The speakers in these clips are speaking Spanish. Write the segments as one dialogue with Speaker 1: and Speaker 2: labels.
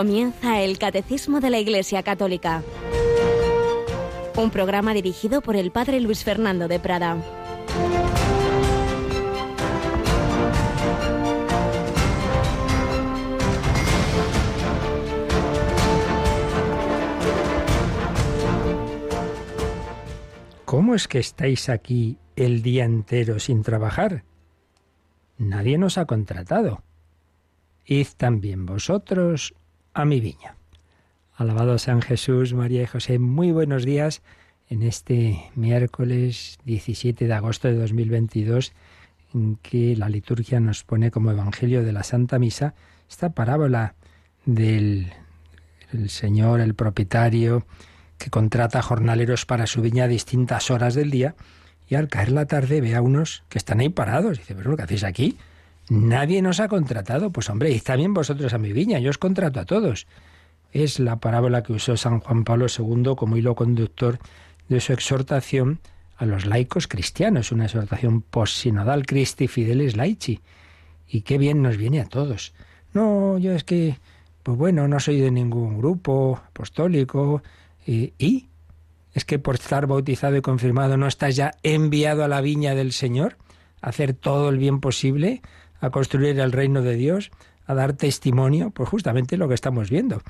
Speaker 1: Comienza el Catecismo de la Iglesia Católica. Un programa dirigido por el Padre Luis Fernando de Prada.
Speaker 2: ¿Cómo es que estáis aquí el día entero sin trabajar? Nadie nos ha contratado. Id también vosotros a mi viña. Alabado San Jesús, María y José, muy buenos días en este miércoles 17 de agosto de 2022 en que la liturgia nos pone como Evangelio de la Santa Misa esta parábola del Señor, el propietario, que contrata jornaleros para su viña a distintas horas del día y al caer la tarde ve a unos que están ahí parados. Dice, pero ¿qué hacéis aquí? Nadie nos ha contratado. Pues hombre, y también vosotros a mi viña, yo os contrato a todos. Es la parábola que usó San Juan Pablo II como hilo conductor de su exhortación a los laicos cristianos, una exhortación post-sinodal Christi Fidelis Laici. Y qué bien nos viene a todos. No, yo es que, pues bueno, no soy de ningún grupo apostólico. ¿Y? ¿Es que por estar bautizado y confirmado no estás ya enviado a la viña del Señor? ¿A hacer todo el bien posible? A construir el reino de Dios, a dar testimonio, pues justamente lo que estamos viendo,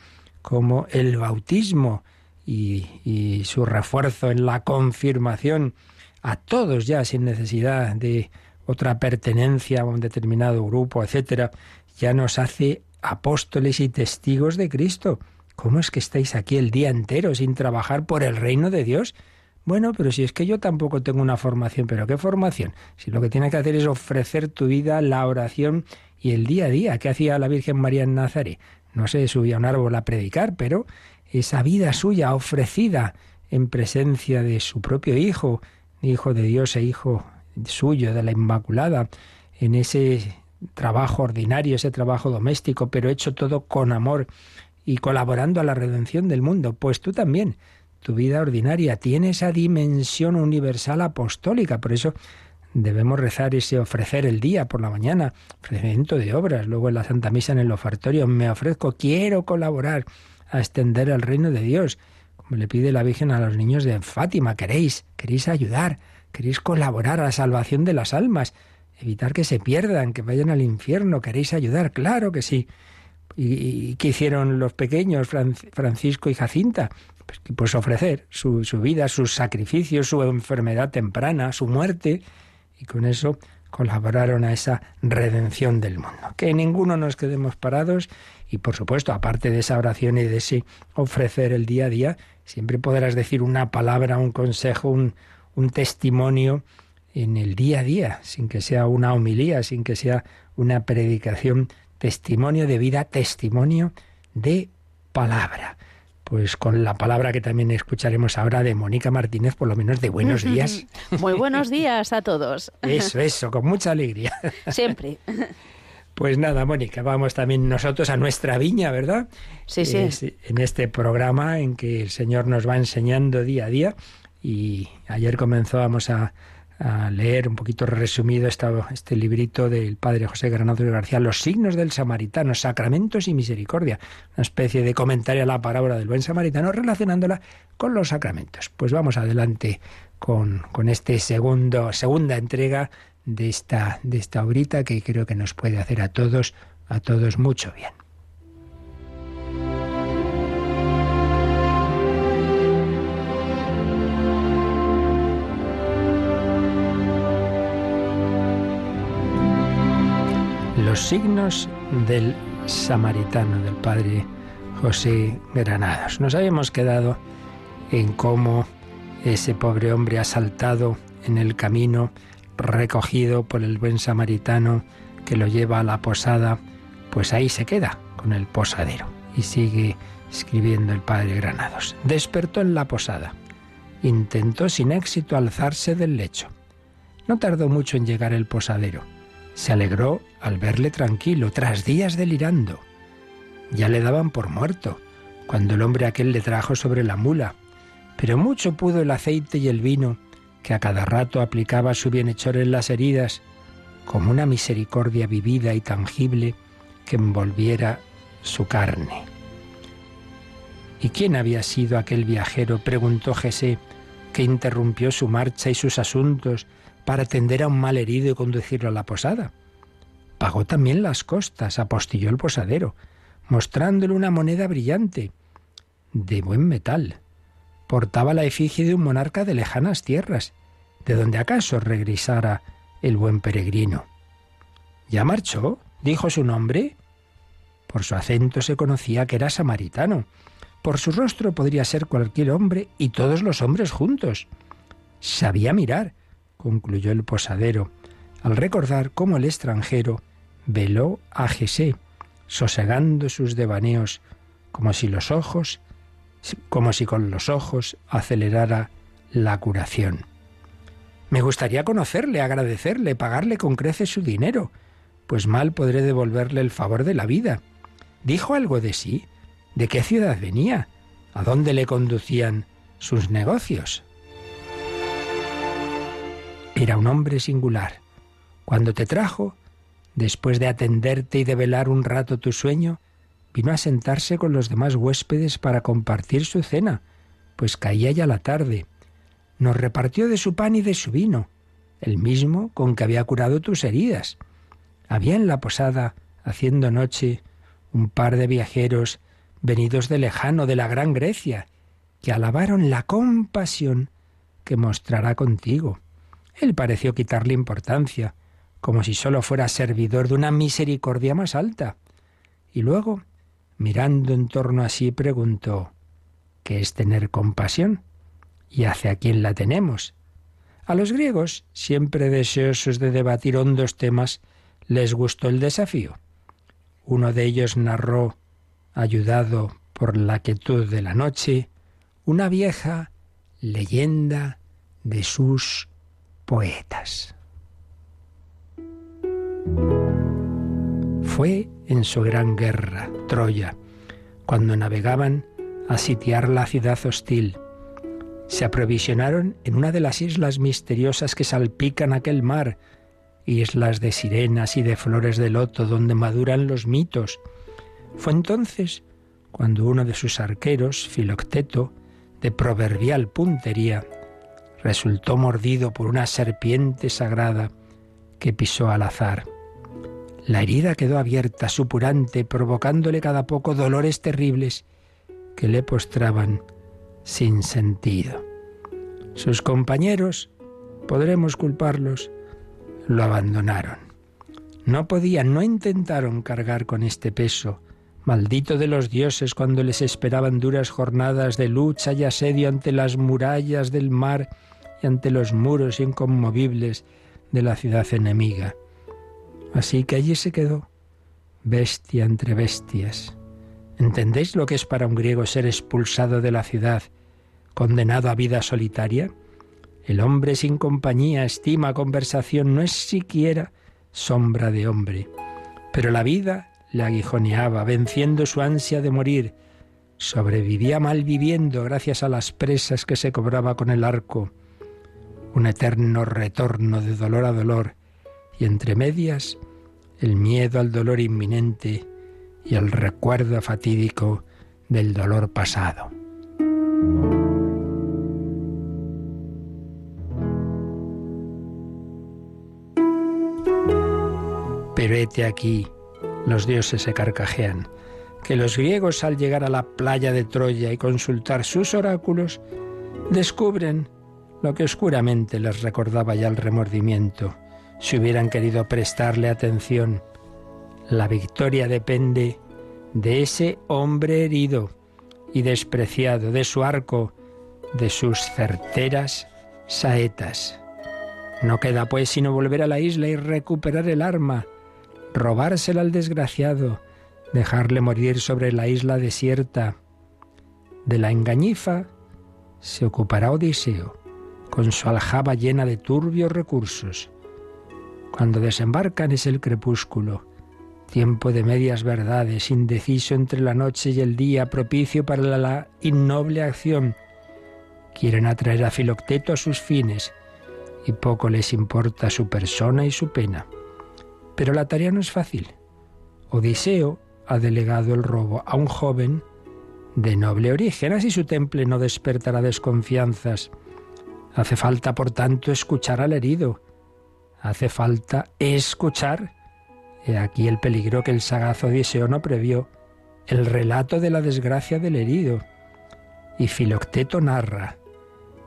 Speaker 2: como el bautismo y, su refuerzo en la confirmación a todos ya sin necesidad de otra pertenencia a un determinado grupo, etcétera, ya nos hace apóstoles y testigos de Cristo. ¿Cómo es que estáis aquí el día entero sin trabajar por el reino de Dios? Bueno, pero si es que yo tampoco tengo una formación, pero ¿qué formación? Si lo que tienes que hacer es ofrecer tu vida, la oración y el día a día. ¿Qué hacía la Virgen María en Nazaret? No se subía a un árbol a predicar, pero esa vida suya ofrecida en presencia de su propio Hijo, Hijo de Dios e Hijo suyo, de la Inmaculada, en ese trabajo ordinario, ese trabajo doméstico, pero hecho todo con amor y colaborando a la redención del mundo. Pues tú también tu vida ordinaria, tiene esa dimensión universal apostólica. Por eso debemos rezar ese ofrecer el día por la mañana, ofrecimiento de obras, luego en la Santa Misa en el ofertorio, me ofrezco, quiero colaborar a extender el reino de Dios, como le pide la Virgen a los niños de Fátima, queréis, queréis ayudar, queréis colaborar a la salvación de las almas, evitar que se pierdan, que vayan al infierno, queréis ayudar, claro que sí. ¿Y, qué hicieron los pequeños, Francisco y Jacinta? Pues, ofrecer su, su vida, sus sacrificios, su enfermedad temprana, su muerte, y con eso colaboraron a esa redención del mundo. Que ninguno nos quedemos parados y por supuesto, aparte de esa oración y de ese ofrecer el día a día, siempre podrás decir una palabra, un consejo, un, un testimonio en el día a día, sin que sea una homilía, sin que sea una predicación, testimonio de vida, testimonio de palabra pues con la palabra que también escucharemos ahora de Mónica Martínez, por lo menos de buenos días.
Speaker 3: Muy buenos días a todos.
Speaker 2: Eso, eso, con mucha alegría.
Speaker 3: Siempre.
Speaker 2: Pues nada, Mónica, vamos también nosotros a nuestra viña, ¿verdad?
Speaker 3: Sí, sí.
Speaker 2: en este programa en que el Señor nos va enseñando día a día y ayer comenzábamos a, a leer un poquito resumido este librito del padre José Granados García, Los signos del samaritano, sacramentos y misericordia, una especie de comentario a la parábola del buen samaritano relacionándola con los sacramentos. Pues vamos adelante con, con este segundo, segunda entrega de esta, de esta obrita que creo que nos puede hacer a todos, a todos mucho bien. Los signos del samaritano, del padre José Granados. Nos habíamos quedado en cómo ese pobre hombre ha saltado en el camino, recogido por el buen samaritano que lo lleva a la posada, pues ahí se queda con el posadero. Y sigue escribiendo el padre Granados. Despertó en la posada. Intentó sin éxito alzarse del lecho. No tardó mucho en llegar el posadero se alegró al verle tranquilo, tras días delirando. Ya le daban por muerto, cuando el hombre aquel le trajo sobre la mula, pero mucho pudo el aceite y el vino, que a cada rato aplicaba su bienhechor en las heridas, como una misericordia vivida y tangible que envolviera su carne. ¿Y quién había sido aquel viajero? preguntó Jesé, que interrumpió su marcha y sus asuntos para atender a un mal herido y conducirlo a la posada. Pagó también las costas, apostilló el posadero, mostrándole una moneda brillante, de buen metal. Portaba la efigie de un monarca de lejanas tierras, de donde acaso regresara el buen peregrino. ¿Ya marchó? dijo su nombre. Por su acento se conocía que era samaritano. Por su rostro podría ser cualquier hombre y todos los hombres juntos. Sabía mirar, concluyó el posadero, al recordar cómo el extranjero veló a Jesé, sosegando sus devaneos, como si los ojos, como si con los ojos acelerara la curación. Me gustaría conocerle, agradecerle, pagarle con creces su dinero, pues mal podré devolverle el favor de la vida. ¿Dijo algo de sí? ¿De qué ciudad venía? ¿A dónde le conducían sus negocios? Era un hombre singular. Cuando te trajo, después de atenderte y de velar un rato tu sueño, vino a sentarse con los demás huéspedes para compartir su cena, pues caía ya la tarde. Nos repartió de su pan y de su vino, el mismo con que había curado tus heridas. Había en la posada, haciendo noche, un par de viajeros venidos de lejano, de la gran Grecia, que alabaron la compasión que mostrará contigo. Él pareció quitarle importancia, como si sólo fuera servidor de una misericordia más alta. Y luego, mirando en torno a sí, preguntó ¿Qué es tener compasión? ¿Y hacia quién la tenemos? A los griegos, siempre deseosos de debatir hondos temas, les gustó el desafío. Uno de ellos narró, ayudado por la quietud de la noche, una vieja leyenda de sus poetas. Fue en su gran guerra, Troya, cuando navegaban a sitiar la ciudad hostil. Se aprovisionaron en una de las islas misteriosas que salpican aquel mar, islas de sirenas y de flores de loto donde maduran los mitos. Fue entonces cuando uno de sus arqueros, Filocteto, de proverbial puntería, resultó mordido por una serpiente sagrada que pisó al azar. La herida quedó abierta, supurante, provocándole cada poco dolores terribles que le postraban sin sentido. Sus compañeros, podremos culparlos, lo abandonaron. No podían, no intentaron cargar con este peso, maldito de los dioses cuando les esperaban duras jornadas de lucha y asedio ante las murallas del mar y ante los muros inconmovibles de la ciudad enemiga. Así que allí se quedó, bestia entre bestias. ¿Entendéis lo que es para un griego ser expulsado de la ciudad, condenado a vida solitaria? El hombre sin compañía, estima, conversación, no es siquiera sombra de hombre. Pero la vida le aguijoneaba, venciendo su ansia de morir. Sobrevivía mal viviendo gracias a las presas que se cobraba con el arco. Un eterno retorno de dolor a dolor y entre medias el miedo al dolor inminente y el recuerdo fatídico del dolor pasado. Pero hete aquí, los dioses se carcajean, que los griegos al llegar a la playa de Troya y consultar sus oráculos, descubren lo que oscuramente les recordaba ya el remordimiento, si hubieran querido prestarle atención. La victoria depende de ese hombre herido y despreciado, de su arco, de sus certeras saetas. No queda pues sino volver a la isla y recuperar el arma, robársela al desgraciado, dejarle morir sobre la isla desierta. De la engañifa se ocupará Odiseo, con su aljaba llena de turbios recursos. Cuando desembarcan es el crepúsculo, tiempo de medias verdades, indeciso entre la noche y el día, propicio para la innoble acción. Quieren atraer a Filocteto a sus fines, y poco les importa su persona y su pena. Pero la tarea no es fácil. Odiseo ha delegado el robo a un joven de noble origen, así su temple no despertará desconfianzas. Hace falta, por tanto, escuchar al herido. Hace falta escuchar. He aquí el peligro que el sagaz Odiseo no previó, el relato de la desgracia del herido. Y Filocteto narra,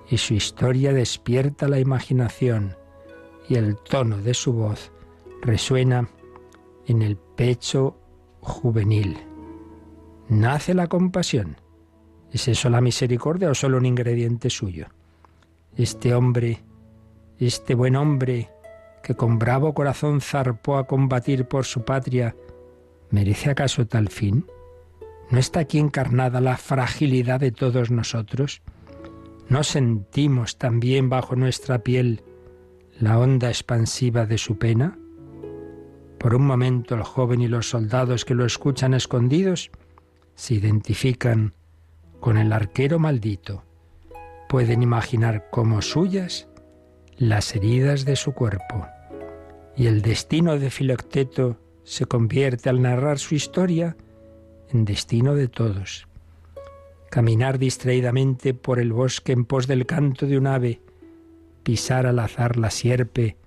Speaker 2: y su historia despierta la imaginación, y el tono de su voz resuena en el pecho juvenil. Nace la compasión. ¿Es eso la misericordia o solo un ingrediente suyo? Este hombre, este buen hombre que con bravo corazón zarpó a combatir por su patria, ¿merece acaso tal fin? ¿No está aquí encarnada la fragilidad de todos nosotros? ¿No sentimos también bajo nuestra piel la onda expansiva de su pena? Por un momento el joven y los soldados que lo escuchan escondidos se identifican con el arquero maldito. Pueden imaginar como suyas las heridas de su cuerpo. Y el destino de Filocteto se convierte al narrar su historia en destino de todos. Caminar distraídamente por el bosque en pos del canto de un ave, pisar al azar la sierpe,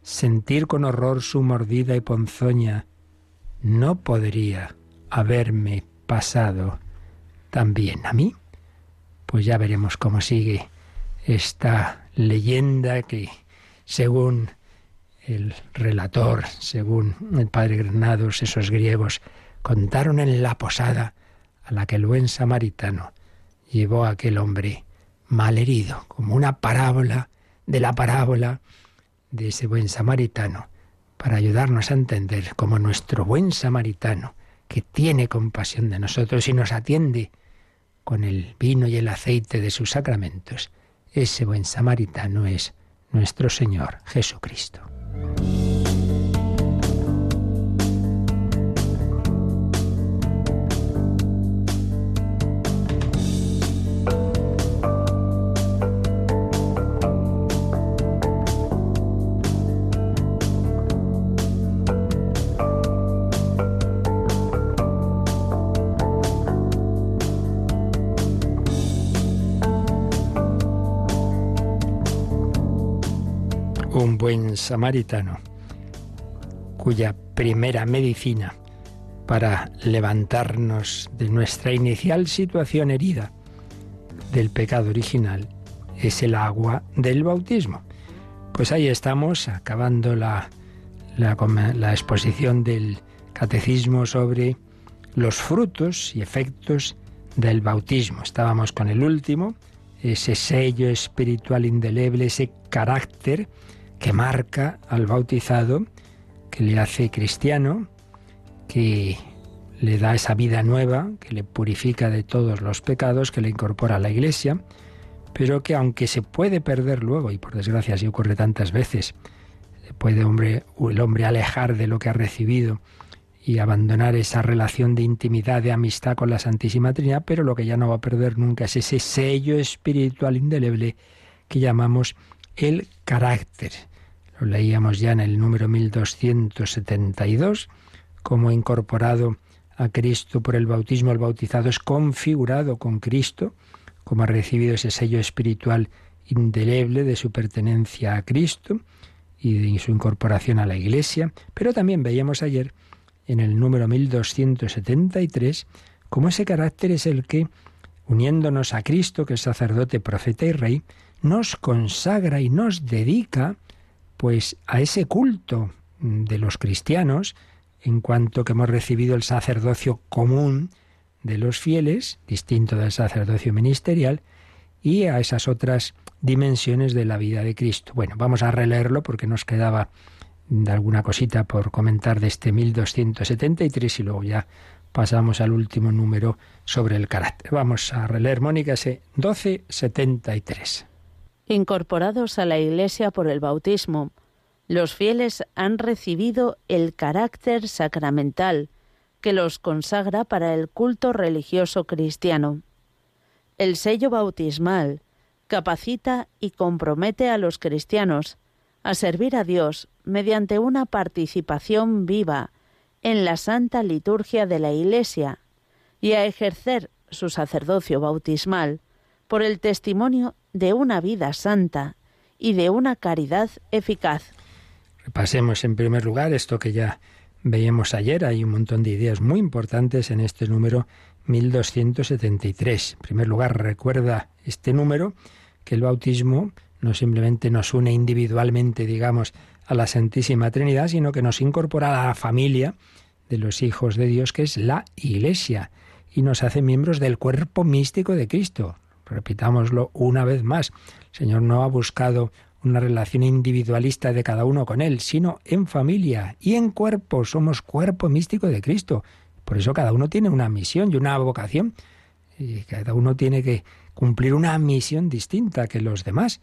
Speaker 2: sentir con horror su mordida y ponzoña, no podría haberme pasado también a mí. Pues ya veremos cómo sigue esta leyenda que, según el relator, según el padre Granados, esos griegos, contaron en la posada a la que el buen samaritano llevó a aquel hombre mal herido, como una parábola de la parábola de ese buen samaritano para ayudarnos a entender cómo nuestro buen samaritano, que tiene compasión de nosotros y nos atiende con el vino y el aceite de sus sacramentos, ese buen samaritano es nuestro Señor Jesucristo. Samaritano, cuya primera medicina para levantarnos de nuestra inicial situación herida del pecado original es el agua del bautismo. Pues ahí estamos, acabando la, la exposición del catecismo sobre los frutos y efectos del bautismo. Estábamos con el último, ese sello espiritual indeleble, ese carácter que marca al bautizado, que le hace cristiano, que le da esa vida nueva, que le purifica de todos los pecados, que le incorpora a la iglesia, pero que aunque se puede perder luego, y por desgracia así ocurre tantas veces, puede el hombre alejar de lo que ha recibido y abandonar esa relación de intimidad, de amistad con la Santísima Trinidad, pero lo que ya no va a perder nunca es ese sello espiritual indeleble que llamamos el carácter. Lo leíamos ya en el número 1272, como incorporado a Cristo por el bautismo, el bautizado es configurado con Cristo, como ha recibido ese sello espiritual indeleble de su pertenencia a Cristo y de su incorporación a la Iglesia, pero también veíamos ayer en el número 1273 cómo ese carácter es el que, uniéndonos a Cristo, que es sacerdote, profeta y rey, nos consagra y nos dedica pues a ese culto de los cristianos en cuanto que hemos recibido el sacerdocio común de los fieles, distinto del sacerdocio ministerial, y a esas otras dimensiones de la vida de Cristo. Bueno, vamos a releerlo porque nos quedaba alguna cosita por comentar de este 1273 y luego ya pasamos al último número sobre el carácter. Vamos a releer, Mónica, ese 1273
Speaker 3: incorporados a la Iglesia por el bautismo. Los fieles han recibido el carácter sacramental que los consagra para el culto religioso cristiano. El sello bautismal capacita y compromete a los cristianos a servir a Dios mediante una participación viva en la santa liturgia de la Iglesia y a ejercer su sacerdocio bautismal por el testimonio de una vida santa y de una caridad eficaz.
Speaker 2: Repasemos en primer lugar esto que ya veíamos ayer. Hay un montón de ideas muy importantes en este número 1273. En primer lugar, recuerda este número que el bautismo no simplemente nos une individualmente, digamos, a la Santísima Trinidad, sino que nos incorpora a la familia de los hijos de Dios, que es la Iglesia, y nos hace miembros del cuerpo místico de Cristo. Repitámoslo una vez más. El Señor no ha buscado una relación individualista de cada uno con Él, sino en familia y en cuerpo. Somos cuerpo místico de Cristo. Por eso cada uno tiene una misión y una vocación. Y cada uno tiene que cumplir una misión distinta que los demás.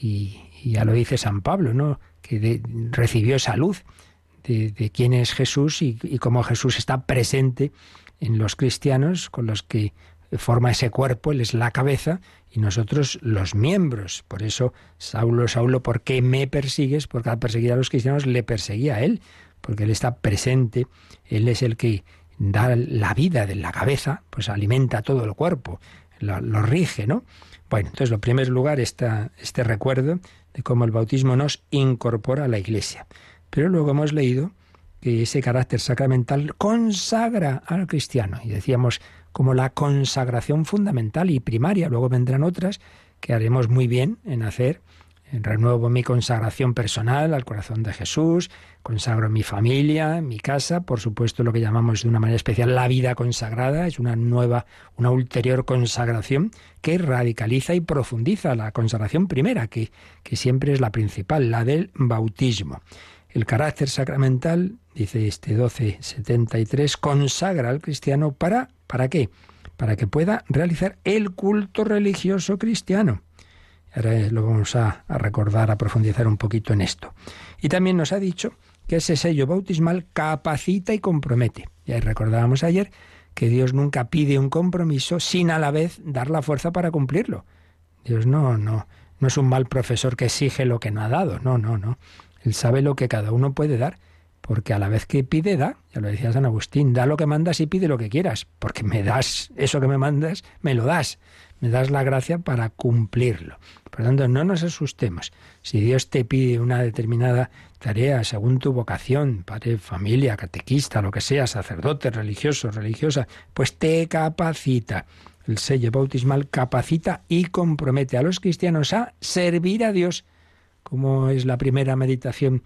Speaker 2: Y, ya lo dice San Pablo, ¿no? Que recibió esa luz de, quién es Jesús y, y cómo Jesús está presente en los cristianos con los que forma ese cuerpo, él es la cabeza y nosotros los miembros. Por eso, Saulo, Saulo, ¿por qué me persigues? Porque al perseguir a los cristianos le perseguía a él, porque él está presente, él es el que da la vida de la cabeza, pues alimenta todo el cuerpo, lo, rige, ¿no? Bueno, entonces, lo primer lugar está este recuerdo de cómo el bautismo nos incorpora a la Iglesia. Pero luego hemos leído que ese carácter sacramental consagra al cristiano. Y decíamos como la consagración fundamental y primaria. Luego vendrán otras que haremos muy bien en hacer. Renuevo mi consagración personal al corazón de Jesús, consagro mi familia, mi casa, por supuesto lo que llamamos de una manera especial la vida consagrada, es una nueva, una ulterior consagración que radicaliza y profundiza la consagración primera, que, que siempre es la principal, la del bautismo. El carácter sacramental, dice este 1273, consagra al cristiano para ¿para qué? Para que pueda realizar el culto religioso cristiano. Ahora lo vamos a, a recordar, a profundizar un poquito en esto. Y también nos ha dicho que ese sello bautismal capacita y compromete. Ya recordábamos ayer que Dios nunca pide un compromiso sin a la vez dar la fuerza para cumplirlo. Dios no, no, no es un mal profesor que exige lo que no ha dado. No, no, no. Él sabe lo que cada uno puede dar, porque a la vez que pide, da. Ya lo decía San Agustín, da lo que mandas y pide lo que quieras, porque me das eso que me mandas, me lo das. Me das la gracia para cumplirlo. Por lo tanto, no nos asustemos. Si Dios te pide una determinada tarea según tu vocación, padre, familia, catequista, lo que sea, sacerdote, religioso, religiosa, pues te capacita. El sello bautismal capacita y compromete a los cristianos a servir a Dios como es la primera meditación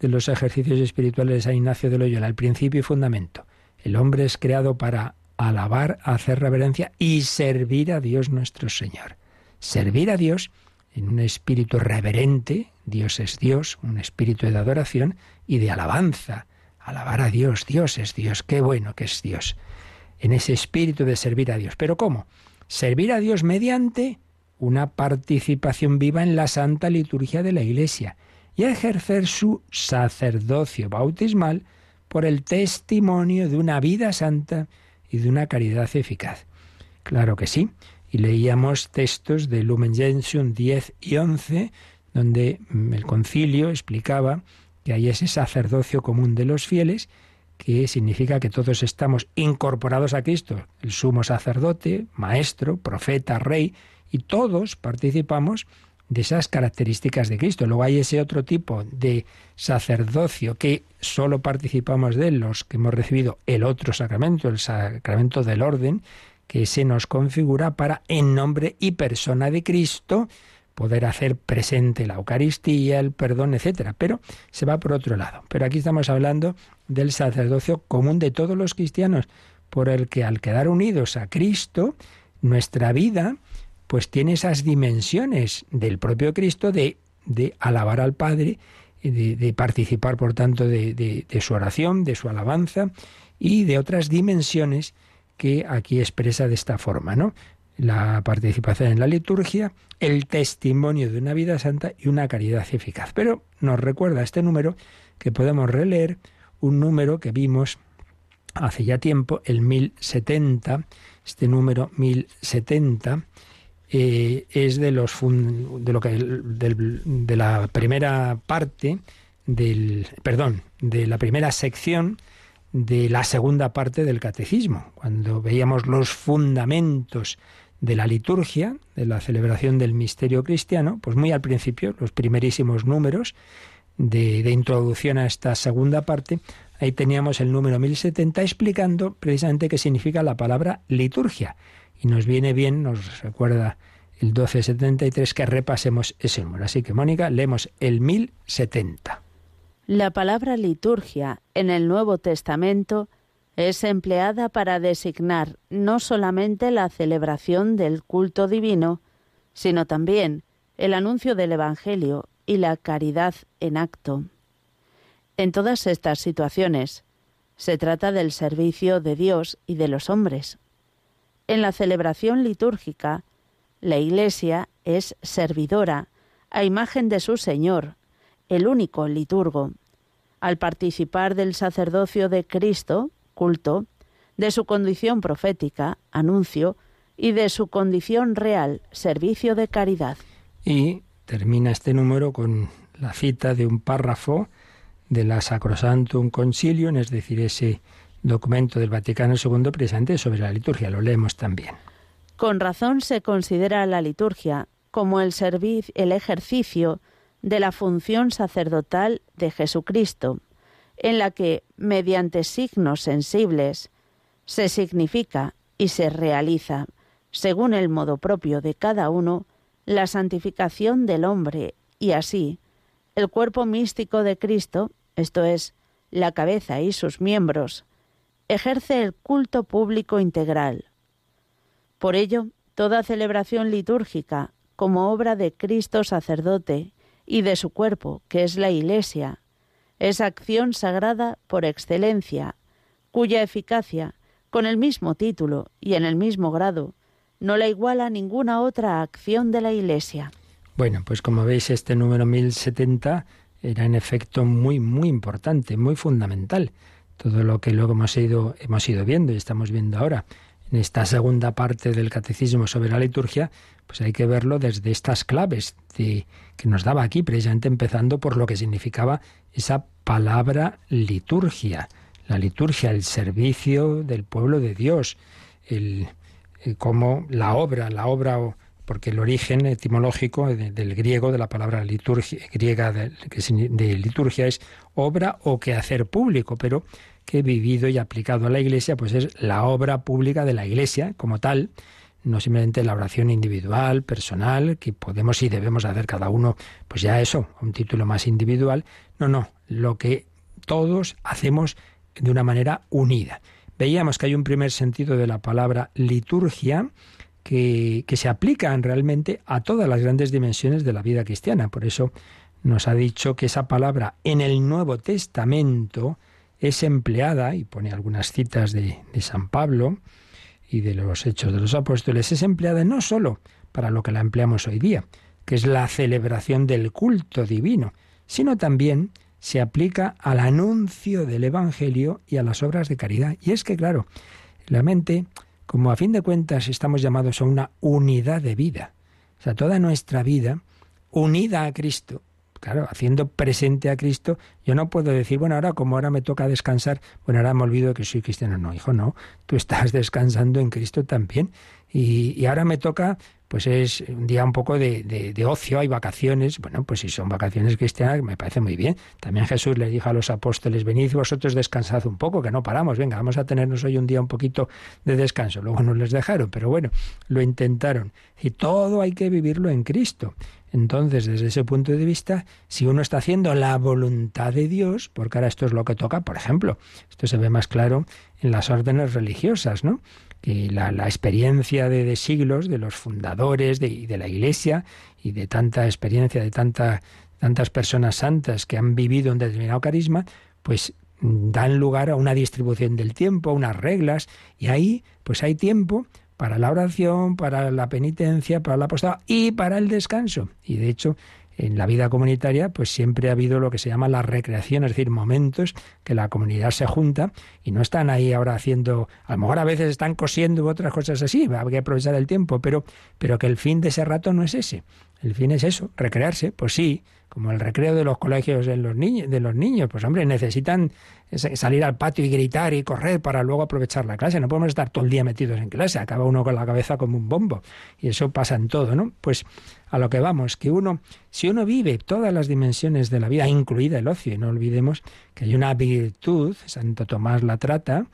Speaker 2: de los ejercicios espirituales de San Ignacio de Loyola, el principio y fundamento. El hombre es creado para alabar, hacer reverencia y servir a Dios nuestro Señor. Servir a Dios en un espíritu reverente, Dios es Dios, un espíritu de adoración y de alabanza. Alabar a Dios, Dios es Dios, qué bueno que es Dios. En ese espíritu de servir a Dios. ¿Pero cómo? Servir a Dios mediante una participación viva en la santa liturgia de la Iglesia y ejercer su sacerdocio bautismal por el testimonio de una vida santa y de una caridad eficaz. Claro que sí, y leíamos textos de Lumen Gentium 10 y 11, donde el concilio explicaba que hay ese sacerdocio común de los fieles, que significa que todos estamos incorporados a Cristo, el sumo sacerdote, maestro, profeta, rey, y todos participamos de esas características de Cristo. Luego hay ese otro tipo de sacerdocio que solo participamos de los que hemos recibido el otro sacramento, el sacramento del orden, que se nos configura para, en nombre y persona de Cristo, poder hacer presente la Eucaristía, el perdón, etcétera. Pero se va por otro lado. Pero aquí estamos hablando del sacerdocio común de todos los cristianos, por el que al quedar unidos a Cristo, nuestra vida pues tiene esas dimensiones del propio Cristo de, alabar al Padre, de, de, participar, por tanto, de, de, su oración, de su alabanza y de otras dimensiones que aquí expresa de esta forma, ¿no? La participación en la liturgia, el testimonio de una vida santa y una caridad eficaz. Pero nos recuerda este número que podemos releer, un número que vimos hace ya tiempo, el 1070, este número 1070, eh, es de los de lo que de la primera parte del perdón de la primera sección de la segunda parte del catecismo, cuando veíamos los fundamentos de la liturgia, de la celebración del misterio cristiano, pues muy al principio, los primerísimos números de, de introducción a esta segunda parte, ahí teníamos el número 1070 explicando precisamente qué significa la palabra liturgia. Y nos viene bien, nos recuerda el 1273, que repasemos ese número. Así que, Mónica, leemos el 1070.
Speaker 3: La palabra liturgia en el Nuevo Testamento es empleada para designar no solamente la celebración del culto divino, sino también el anuncio del Evangelio y la caridad en acto. En todas estas situaciones se trata del servicio de Dios y de los hombres. En la celebración litúrgica la Iglesia es servidora a imagen de su Señor, el único liturgo. Al participar del sacerdocio de Cristo, culto, de su condición profética, anuncio, y de su condición real, servicio de caridad.
Speaker 2: Y termina este número con la cita de un párrafo de la Sacrosantum Concilium, es decir, ese documento del Vaticano II presente sobre la liturgia. Lo leemos también.
Speaker 3: Con razón se considera la liturgia como el, el ejercicio de la función sacerdotal de Jesucristo, en la que, mediante signos sensibles, se significa y se realiza, según el modo propio de cada uno, la santificación del hombre y así el cuerpo místico de Cristo, esto es, la cabeza y sus miembros, ejerce el culto público integral, por ello, toda celebración litúrgica, como obra de Cristo sacerdote y de su cuerpo, que es la Iglesia, es acción sagrada por excelencia, cuya eficacia, con el mismo título y en el mismo grado, no la iguala ninguna otra acción de la Iglesia.
Speaker 2: Bueno, pues como veis, este número 1070 era en efecto muy, muy importante, muy fundamental. Todo lo que luego hemos ido, hemos ido viendo y estamos viendo ahora en esta segunda parte del catecismo sobre la liturgia, pues hay que verlo desde estas claves que nos daba aquí, precisamente empezando por lo que significaba esa palabra liturgia. La liturgia, el servicio del pueblo de Dios, el, eh, como la obra, la obra, porque el origen etimológico del griego de la palabra liturgia, griega de, liturgia es obra o quehacer público, pero que vivido y aplicado a la Iglesia, pues es la obra pública de la Iglesia como tal, no simplemente la oración individual, personal, que podemos y debemos hacer cada uno, pues ya eso, un título más individual, no, no, lo que todos hacemos de una manera unida. Veíamos que hay un primer sentido de la palabra liturgia, que, se aplican realmente a todas las grandes dimensiones de la vida cristiana. Por eso nos ha dicho que esa palabra en el Nuevo Testamento es empleada, y pone algunas citas de, de San Pablo y de los Hechos de los Apóstoles, es empleada no sólo para lo que la empleamos hoy día, que es la celebración del culto divino, sino también se aplica al anuncio del Evangelio y a las obras de caridad. Y es que, claro, la mente, como a fin de cuentas estamos llamados a una unidad de vida, o sea, toda nuestra vida unida a Cristo, claro, haciendo presente a Cristo, yo no puedo decir, bueno, ahora como ahora me toca descansar, bueno, ahora me olvido que soy cristiano. No, hijo, no, tú estás descansando en Cristo también. Y, y ahora me toca, pues es un día un poco de, de, ocio, hay vacaciones. Bueno, pues si son vacaciones cristianas, me parece muy bien. También Jesús le dijo a los apóstoles, venid vosotros descansad un poco, que no paramos, venga, vamos a tenernos hoy un día un poquito de descanso. Luego no les dejaron, pero bueno, lo intentaron. Y todo hay que vivirlo en Cristo. Entonces, desde ese punto de vista, si uno está haciendo la voluntad de Dios, porque ahora esto es lo que toca, por ejemplo, esto se ve más claro en las órdenes religiosas, ¿no? Que la, experiencia de, siglos de los fundadores de, de, la Iglesia y de tanta experiencia de tanta, tantas personas santas que han vivido un determinado carisma, pues dan lugar a una distribución del tiempo, a unas reglas, y ahí pues hay tiempo para la oración, para la penitencia, para la apostolado y para el descanso. Y de hecho, en la vida comunitaria, pues siempre ha habido lo que se llama la recreación, es decir, momentos que la comunidad se junta y no están ahí ahora haciendo, a lo mejor a veces están cosiendo u otras cosas así, hay que aprovechar el tiempo, pero, pero que el fin de ese rato no es ese. El fin es eso, recrearse, pues sí, como el recreo de los colegios de los niños, de los niños. Pues hombre, necesitan salir al patio y gritar y correr para luego aprovechar la clase. No podemos estar todo el día metidos en clase, acaba uno con la cabeza como un bombo. Y eso pasa en todo, ¿no? Pues a lo que vamos, que uno, si uno vive todas las dimensiones de la vida, incluida el ocio, y no olvidemos que hay una virtud, Santo Tomás la trata,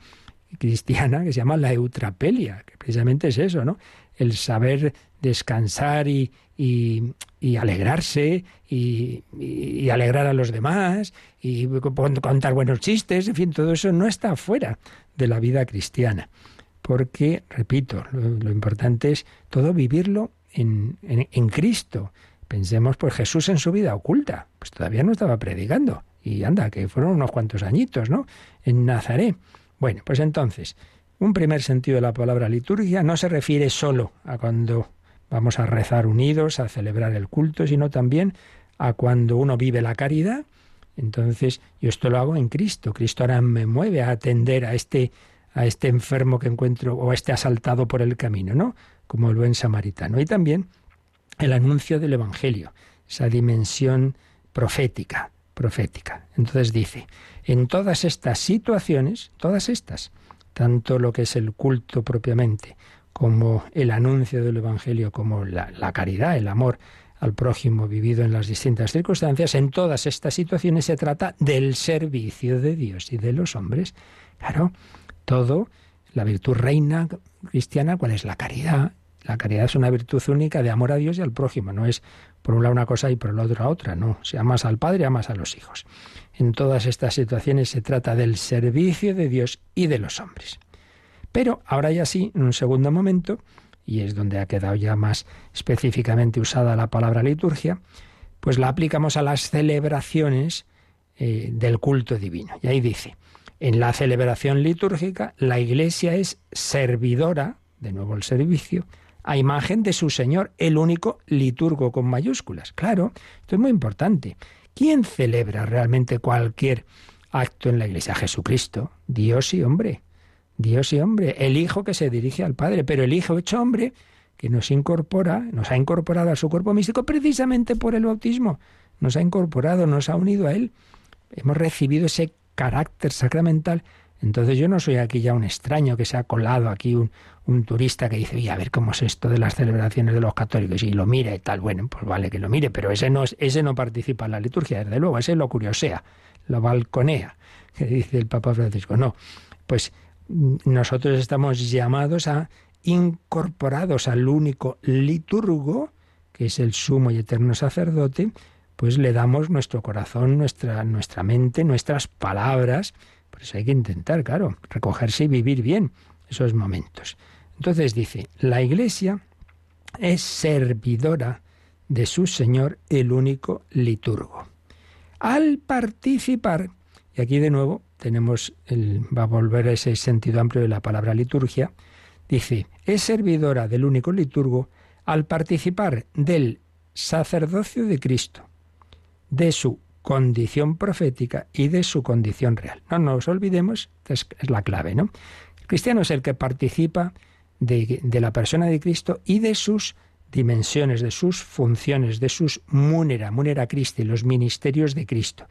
Speaker 2: cristiana, que se llama la eutrapelia, que precisamente es eso, ¿no? El saber descansar y, y, alegrarse y, alegrar a los demás y contar buenos chistes, en fin, todo eso no está fuera de la vida cristiana. Porque, repito, lo, importante es todo vivirlo en, en, Cristo. Pensemos, pues Jesús en su vida oculta, pues todavía no estaba predicando. Y anda, que fueron unos cuantos añitos, ¿no? En Nazaret. Bueno, pues entonces, un primer sentido de la palabra liturgia no se refiere solo a cuando vamos a rezar unidos, a celebrar el culto, sino también a cuando uno vive la caridad. Entonces, yo esto lo hago en Cristo. Cristo ahora me mueve a atender a este a este enfermo que encuentro o a este asaltado por el camino, ¿no? Como el buen samaritano. Y también el anuncio del evangelio, esa dimensión profética, profética. Entonces dice, en todas estas situaciones, todas estas, tanto lo que es el culto propiamente, como el anuncio del Evangelio, como la, caridad, el amor al prójimo vivido en las distintas circunstancias, en todas estas situaciones se trata del servicio de Dios y de los hombres. Claro, todo, la virtud reina cristiana, ¿cuál es la caridad? La caridad es una virtud única de amor a Dios y al prójimo, no es por un lado una cosa y por el otro otra, no. Si amas al Padre, amas a los hijos. En todas estas situaciones se trata del servicio de Dios y de los hombres. Pero ahora ya sí, en un segundo momento, y es donde ha quedado ya más específicamente usada la palabra liturgia, pues la aplicamos a las celebraciones eh, del culto divino. Y ahí dice, en la celebración litúrgica la Iglesia es servidora, de nuevo el servicio, a imagen de su Señor, el único liturgo con mayúsculas. Claro, esto es muy importante. ¿Quién celebra realmente cualquier acto en la Iglesia? Jesucristo, Dios y hombre. Dios y hombre, el Hijo que se dirige al Padre, pero el Hijo hecho hombre que nos incorpora, nos ha incorporado a su cuerpo místico precisamente por el bautismo, nos ha incorporado, nos ha unido a Él. Hemos recibido ese carácter sacramental. Entonces yo no soy aquí ya un extraño que se ha colado aquí, un, turista que dice, oye, a ver cómo es esto de las celebraciones de los católicos, y lo mire y tal. Bueno, pues vale que lo mire, pero ese no, ese no participa en la liturgia, desde luego, ese lo curiosea, lo balconea, que dice el Papa Francisco. No, pues nosotros estamos llamados a incorporados al único liturgo, que es el sumo y eterno sacerdote, pues le damos nuestro corazón, nuestra, nuestra mente, nuestras palabras. Por eso hay que intentar, claro, recogerse y vivir bien esos momentos. Entonces dice, la Iglesia es servidora de su Señor, el único liturgo. Al participar, y aquí de nuevo tenemos, el, va a volver a ese sentido amplio de la palabra liturgia, dice, es servidora del único liturgo al participar del sacerdocio de Cristo, de su condición profética y de su condición real. No nos olvidemos, es, es la clave, ¿no? El cristiano es el que participa de, de, la persona de Cristo y de sus dimensiones, de sus funciones, de sus munera, munera Christi, los ministerios de Cristo.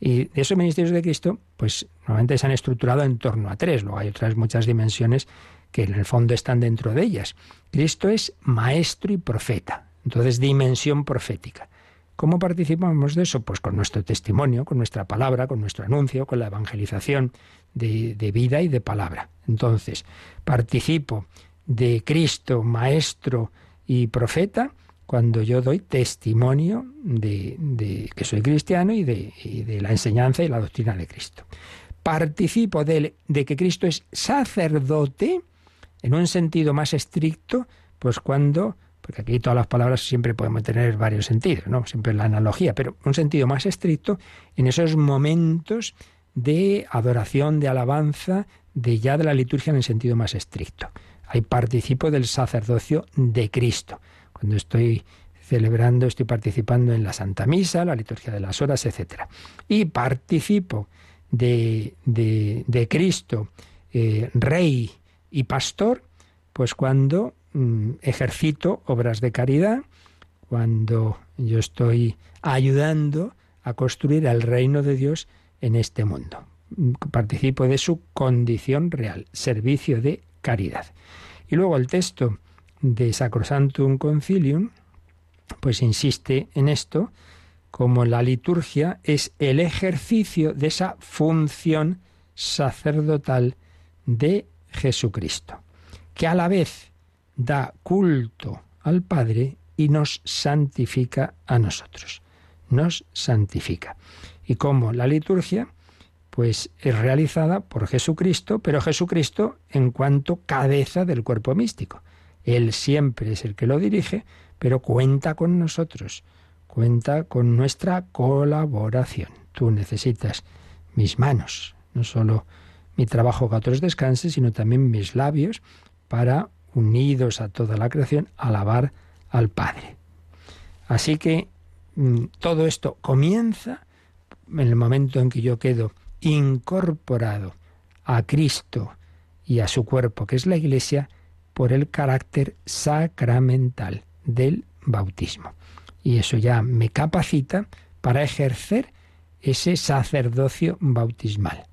Speaker 2: Y de esos ministerios de Cristo, pues normalmente se han estructurado en torno a tres. Luego hay otras muchas dimensiones que en el fondo están dentro de ellas. Cristo es maestro y profeta, entonces dimensión profética. ¿Cómo participamos de eso? Pues con nuestro testimonio, con nuestra palabra, con nuestro anuncio, con la evangelización de, vida y de palabra. Entonces, participo de Cristo, maestro y profeta, cuando yo doy testimonio de, que soy cristiano y de, la enseñanza y la doctrina de Cristo. Participo de que Cristo es sacerdote en un sentido más estricto, pues cuando, porque aquí todas las palabras siempre podemos tener varios sentidos, ¿no? Siempre la analogía, pero un sentido más estricto en esos momentos de adoración, de alabanza, de ya de la liturgia en el sentido más estricto. Ahí participo del sacerdocio de Cristo cuando estoy celebrando, estoy participando en la Santa Misa, la liturgia de las horas, etc. Y participo de, de, Cristo, eh, Rey y Pastor, pues cuando mm, ejercito obras de caridad, cuando yo estoy ayudando a construir el reino de Dios en este mundo. Participo de su condición real, servicio de caridad. Y luego el texto de Sacrosantum Concilium, pues insiste en esto, como la liturgia es el ejercicio de esa función sacerdotal de Jesucristo, que a la vez da culto al Padre y nos santifica a nosotros. Nos santifica. Y como la liturgia, pues es realizada por Jesucristo, pero Jesucristo en cuanto cabeza del cuerpo místico. Él siempre es el que lo dirige, pero cuenta con nosotros, cuenta con nuestra colaboración. Tú necesitas mis manos, no solo mi trabajo que otros descanse, sino también mis labios para, unidos a toda la creación, alabar al Padre. Así que mm, todo esto comienza en el momento en que yo quedo incorporado a Cristo y a su cuerpo, que es la Iglesia, por el carácter sacramental del bautismo. Y eso ya me capacita para ejercer ese sacerdocio bautismal,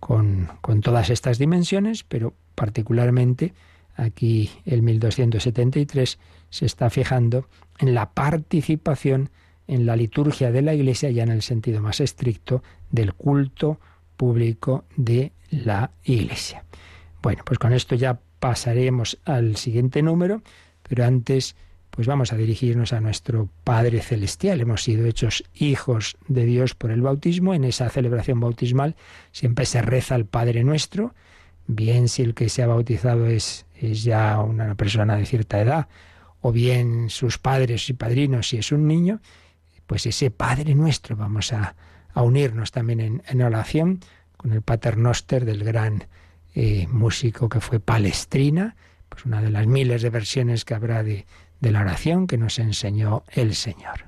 Speaker 2: con, con todas estas dimensiones, pero particularmente aquí el 1273 se está fijando en la participación en la liturgia de la Iglesia, ya en el sentido más estricto del culto público de la Iglesia. Bueno, pues con esto ya pasaremos al siguiente número, pero antes pues vamos a dirigirnos a nuestro Padre Celestial. Hemos sido hechos hijos de Dios por el bautismo. En esa celebración bautismal siempre se reza al Padre nuestro, bien si el que se ha bautizado es, es ya una persona de cierta edad, o bien sus padres y padrinos si es un niño, pues ese Padre nuestro vamos a, unirnos también en, en oración con el Paternoster del gran eh, músico que fue Palestrina, pues una de las miles de versiones que habrá de, de la oración que nos enseñó el Señor.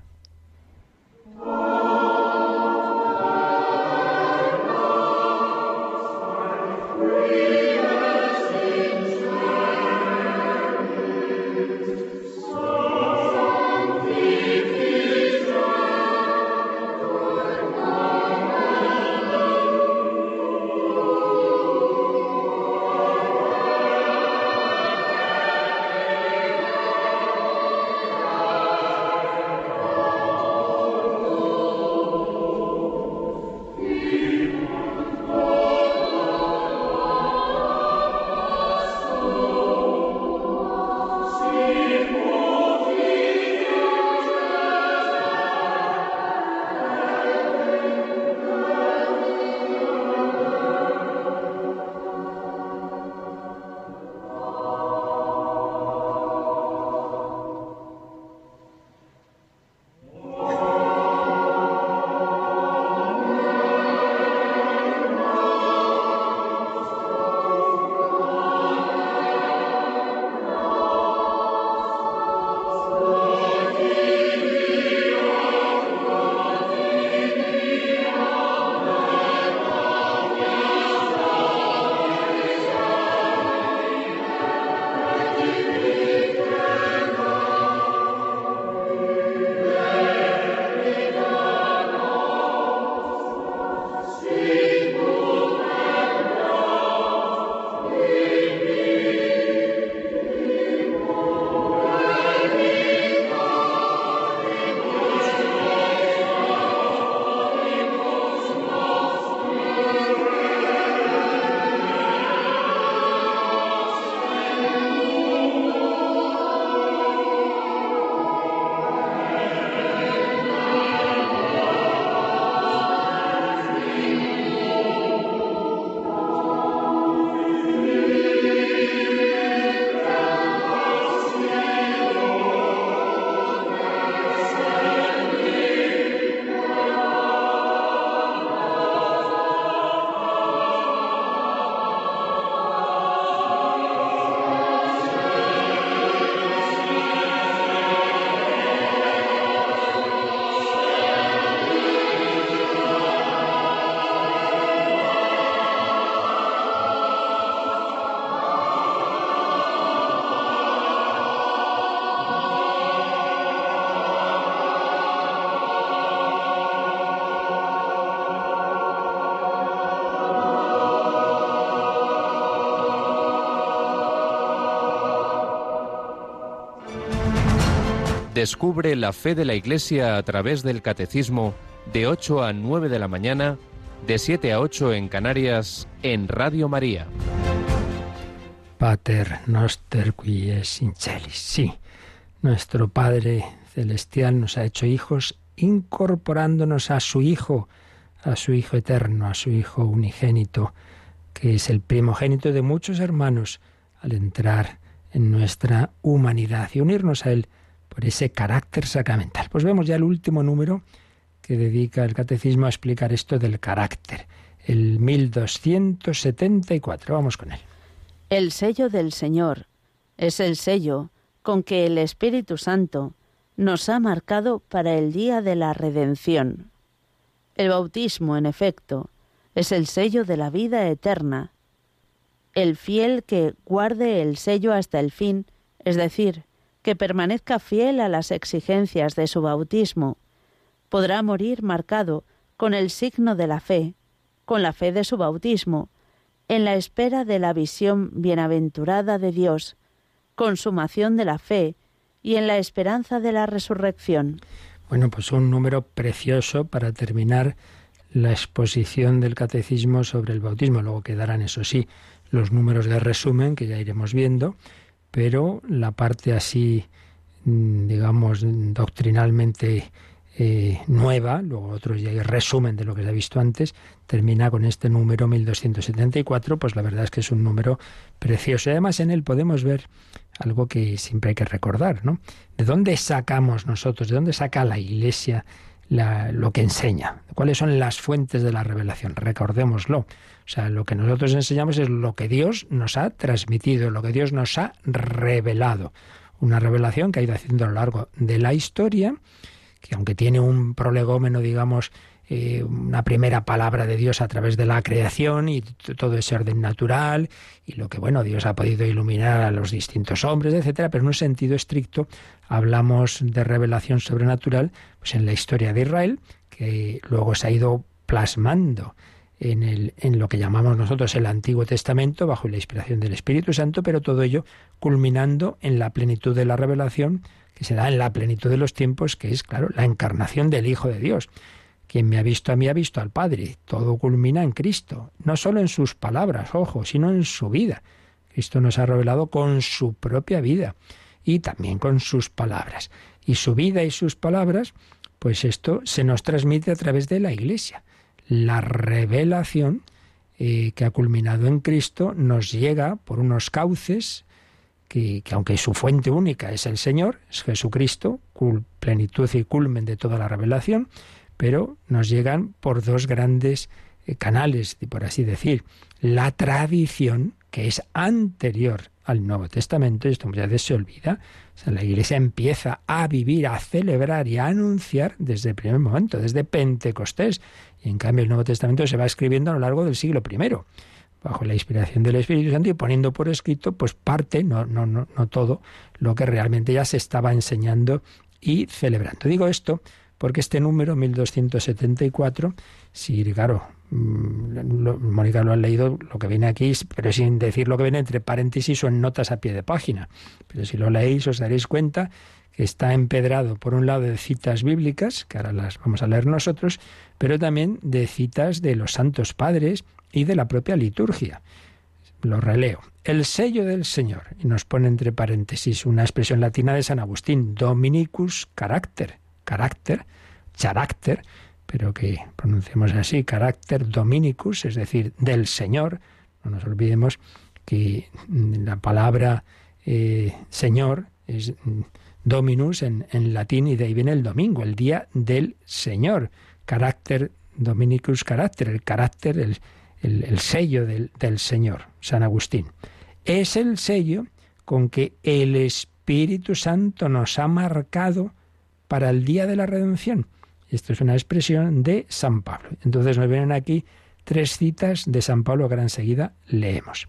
Speaker 4: Descubre la fe de la Iglesia a través del Catecismo de 8 a 9 de la mañana, de 7 a 8 en Canarias, en Radio María.
Speaker 2: Pater noster qui es in celis. Sí, nuestro Padre celestial nos ha hecho hijos incorporándonos a su Hijo, a su Hijo eterno, a su Hijo unigénito, que es el primogénito de muchos hermanos, al entrar en nuestra humanidad y unirnos a Él por ese carácter sacramental. Pues vemos ya el último número que dedica el catecismo a explicar esto del carácter, el 1274. Vamos con él.
Speaker 3: El sello del Señor es el sello con que el Espíritu Santo nos ha marcado para el día de la redención. El bautismo, en efecto, es el sello de la vida eterna. El fiel que guarde el sello hasta el fin, es decir, que permanezca fiel a las exigencias de su bautismo, podrá morir marcado con el signo de la fe, con la fe de su bautismo, en la espera de la visión bienaventurada de Dios, consumación de la fe y en la esperanza de la resurrección.
Speaker 2: Bueno, pues un número precioso para terminar la exposición del catecismo sobre el bautismo. Luego quedarán, eso sí, los números de resumen que ya iremos viendo, pero la parte así, mm, digamos, doctrinalmente eh, nueva, luego otros ya resumen de lo que se ha visto antes, termina con este número 1274, pues la verdad es que es un número precioso. Y además en él podemos ver algo que siempre hay que recordar, ¿no? ¿De dónde sacamos nosotros, de dónde saca la Iglesia lo que enseña? ¿Cuáles son las fuentes de la revelación? Recordémoslo. O sea, lo que nosotros enseñamos es lo que Dios nos ha transmitido, lo que Dios nos ha revelado. Una revelación que ha ido haciendo a lo largo de la historia, que aunque tiene un prolegómeno, digamos, eh, una primera palabra de Dios a través de la creación y todo ese orden natural y lo que bueno Dios ha podido iluminar a los distintos hombres, etcétera, pero en un sentido estricto hablamos de revelación sobrenatural pues en la historia de Israel que luego se ha ido plasmando en, el, en lo que llamamos nosotros el Antiguo Testamento bajo la inspiración del Espíritu Santo, pero todo ello culminando en la plenitud de la revelación que se da en la plenitud de los tiempos, que es, claro, la encarnación del Hijo de Dios. Quien me ha visto a mí ha visto al Padre. Todo culmina en Cristo, no solo en sus palabras, ojo, sino en su vida. Cristo nos ha revelado con su propia vida y también con sus palabras. Y su vida y sus palabras, pues esto se nos transmite a través de la Iglesia. La revelación eh, que ha culminado en Cristo nos llega por unos cauces que, que, aunque su fuente única es el Señor, es Jesucristo, plenitud y culmen de toda la revelación, pero nos llegan por dos grandes eh, canales, por así decir. La tradición, que es anterior al Nuevo Testamento, esto muchas veces se olvida. La Iglesia empieza a vivir, a celebrar y a anunciar desde el primer momento, desde Pentecostés. En cambio el Nuevo Testamento se va escribiendo a lo largo del siglo I bajo la inspiración del Espíritu Santo y poniendo por escrito pues parte, no, no, no, no todo, lo que realmente ya se estaba enseñando y celebrando. Digo esto porque este número, 1274, si, claro, mm, Mónica lo ha leído, lo que viene aquí, pero sin decir lo que viene entre paréntesis o en notas a pie de página. Pero si lo leéis os daréis cuenta está empedrado, por un lado, de citas bíblicas, que ahora las vamos a leer nosotros, pero también de citas de los santos padres y de la propia liturgia. Lo releo. El sello del Señor, y nos pone entre paréntesis una expresión latina de San Agustín, Dominicus carácter, carácter, pero que pronunciamos así, carácter dominicus, es decir, del Señor. No nos olvidemos que la palabra eh, Señor es dominus en, latín y de ahí viene el domingo, el día del Señor. Carácter dominicus carácter, el carácter, el, el sello del, del Señor, San Agustín. Es el sello con que el Espíritu Santo nos ha marcado para el día de la redención. Esto es una expresión de San Pablo. Entonces nos vienen aquí tres citas de San Pablo que ahora enseguida leemos.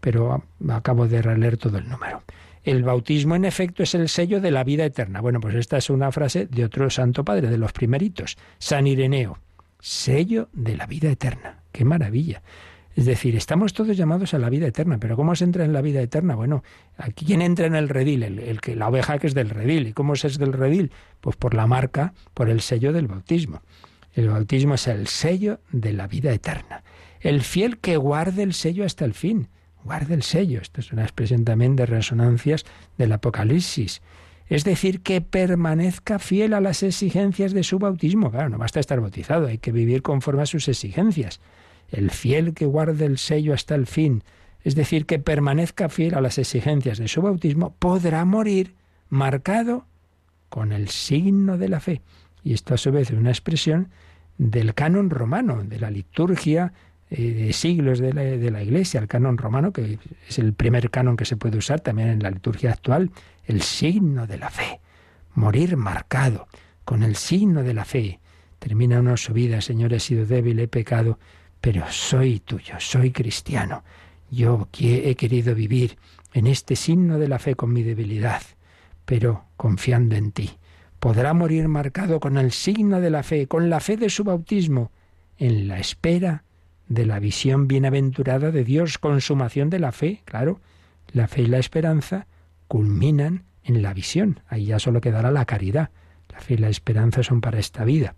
Speaker 2: Pero acabo de releer todo el número. El bautismo, en efecto, es el sello de la vida eterna. Bueno, pues esta es una frase de otro santo padre, de los primeritos, San Ireneo. Sello de la vida eterna. ¡Qué maravilla! Es decir, estamos todos llamados a la vida eterna, pero ¿cómo se entra en la vida eterna? Bueno, aquí ¿quién entra en el redil? El, que, la oveja que es del redil. ¿Y cómo es del redil? Pues por la marca, por el sello del bautismo. El bautismo es el sello de la vida eterna. El fiel que guarde el sello hasta el fin. Guarde el sello. Esto es una expresión también de resonancias del Apocalipsis. Es decir, que permanezca fiel a las exigencias de su bautismo. Claro, no basta estar bautizado, hay que vivir conforme a sus exigencias el fiel que guarde el sello hasta el fin, es decir, que permanezca fiel a las exigencias de su bautismo, podrá morir marcado con el signo de la fe. Y esto a su vez es una expresión del canon romano, de la liturgia eh, de siglos de la, Iglesia, el canon romano, que es el primer canon que se puede usar también en la liturgia actual, el signo de la fe. Morir marcado con el signo de la fe. Termina una su vida, Señor, he sido débil, he pecado, pero soy tuyo, soy cristiano. Yo he querido vivir en este signo de la fe con mi debilidad, pero confiando en ti. Podrá morir marcado con el signo de la fe, con la fe de su bautismo, en la espera de la visión bienaventurada de Dios, consumación de la fe, claro. La fe y la esperanza culminan en la visión. Ahí ya solo quedará la caridad. La fe y la esperanza son para esta vida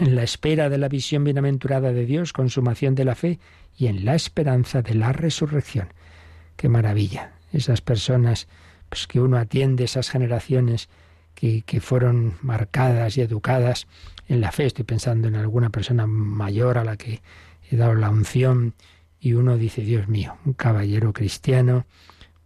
Speaker 2: en la espera de la visión bienaventurada de Dios, consumación de la fe, y en la esperanza de la resurrección. Qué maravilla. Esas personas pues, que uno atiende, esas generaciones que, que fueron marcadas y educadas en la fe. Estoy pensando en alguna persona mayor a la que he dado la unción y uno dice, Dios mío, un caballero cristiano,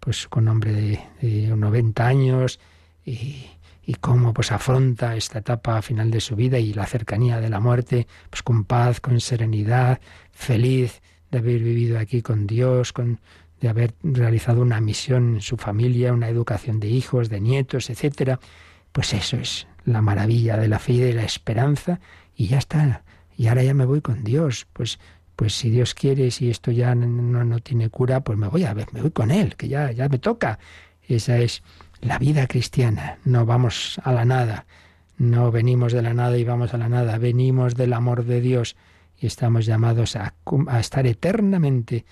Speaker 2: pues con hombre de, de 90 años y y cómo pues afronta esta etapa final de su vida y la cercanía de la muerte, pues con paz, con serenidad, feliz de haber vivido aquí con Dios, con de haber realizado una misión en su familia, una educación de hijos, de nietos, etcétera. Pues eso es la maravilla de la fe y de la esperanza y ya está. Y ahora ya me voy con Dios, pues pues si Dios quiere, si esto ya no, no tiene cura, pues me voy a ver, me voy con él, que ya ya me toca. Esa es la vida cristiana. No vamos a la nada, no venimos de la nada y vamos a la nada, venimos del amor de Dios y estamos llamados a, estar eternamente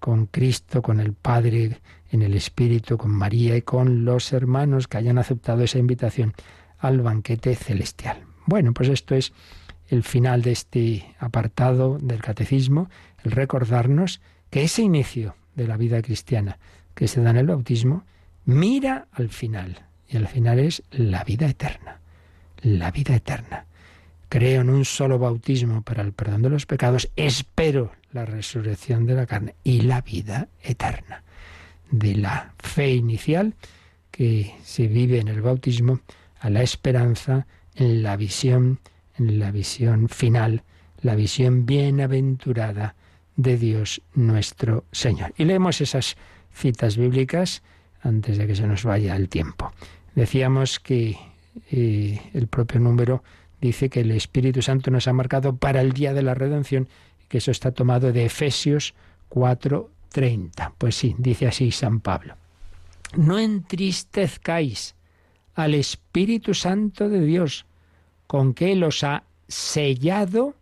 Speaker 2: con Cristo, con el Padre, en el Espíritu, con María y con los hermanos que hayan aceptado esa invitación al banquete celestial. Bueno, pues esto es el final de este apartado del catecismo, el recordarnos que ese inicio de la vida cristiana que se da en el bautismo mira al final. Y al final es la vida eterna. La vida eterna. Creo en un solo bautismo para el perdón de los pecados. Espero la resurrección de la carne y la vida eterna. De la fe inicial que se vive en el bautismo a la esperanza en la visión, en la visión final, la visión bienaventurada de Dios nuestro Señor. Y leemos esas citas bíblicas antes de que se nos vaya el tiempo. Decíamos que eh, el propio número dice que el Espíritu Santo nos ha marcado para el día de la redención, que eso está tomado de Efesios 4:30. Pues sí, dice así San Pablo. No entristezcáis al Espíritu Santo de Dios, con que Él os ha sellado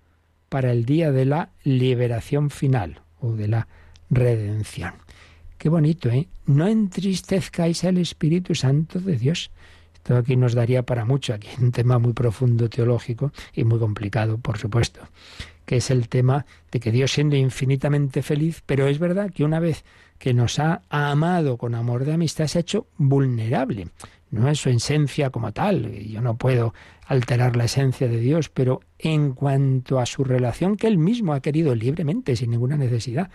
Speaker 2: para el día de la liberación final o de la redención. Qué bonito, ¿eh? No entristezcáis al Espíritu Santo de Dios. Esto aquí nos daría para mucho, aquí un tema muy profundo teológico y muy complicado, por supuesto, que es el tema de que Dios siendo infinitamente feliz, pero es verdad que una vez que nos ha amado con amor de amistad, se ha hecho vulnerable. No es su esencia como tal, yo no puedo alterar la esencia de Dios, pero en cuanto a su relación que Él mismo ha querido libremente, sin ninguna necesidad